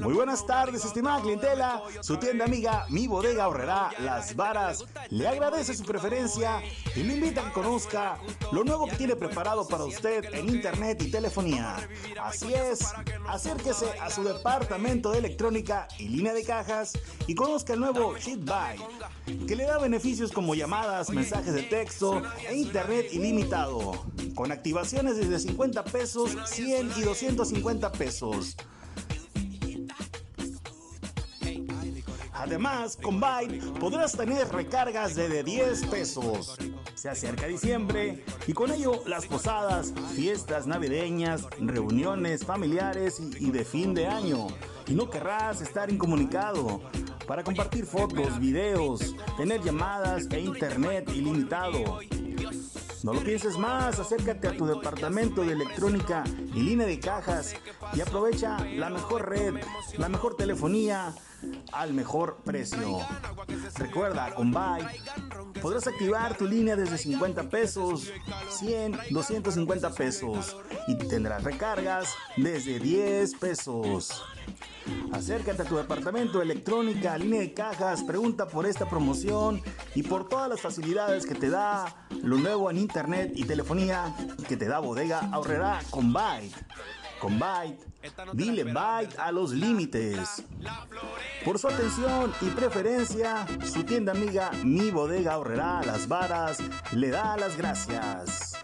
Muy buenas tardes, estimada clientela. Su tienda amiga Mi Bodega Ahorrará Las Varas le agradece su preferencia y le invita a que conozca lo nuevo que tiene preparado para usted en internet y telefonía. Así es, acérquese a su departamento de electrónica y línea de cajas y conozca el nuevo Cheat Buy, que le da beneficios como llamadas, mensajes de texto e internet ilimitado, con activaciones desde 50 pesos, 100 y 250 pesos. Además, con Byte podrás tener recargas de 10 pesos. Se acerca diciembre y con ello las posadas, fiestas navideñas, reuniones familiares y, de fin de año. Y no querrás estar incomunicado para compartir fotos, videos, tener llamadas e internet ilimitado. No lo pienses más, acércate a tu departamento de electrónica y línea de cajas y aprovecha la mejor red, la mejor telefonía al mejor precio. Recuerda, Byte podrás activar tu línea desde 50 pesos, 100, 250 pesos y tendrás recargas desde 10 pesos. Acércate a tu departamento de electrónica, línea de cajas, pregunta por esta promoción y por todas las facilidades que te da lo nuevo en internet y telefonía que te da Bodega Ahorrará con Byte. Con Byte, dile Byte a los límites. Por su atención y preferencia, su tienda amiga Mi Bodega Ahorrará Las Varas le da las gracias.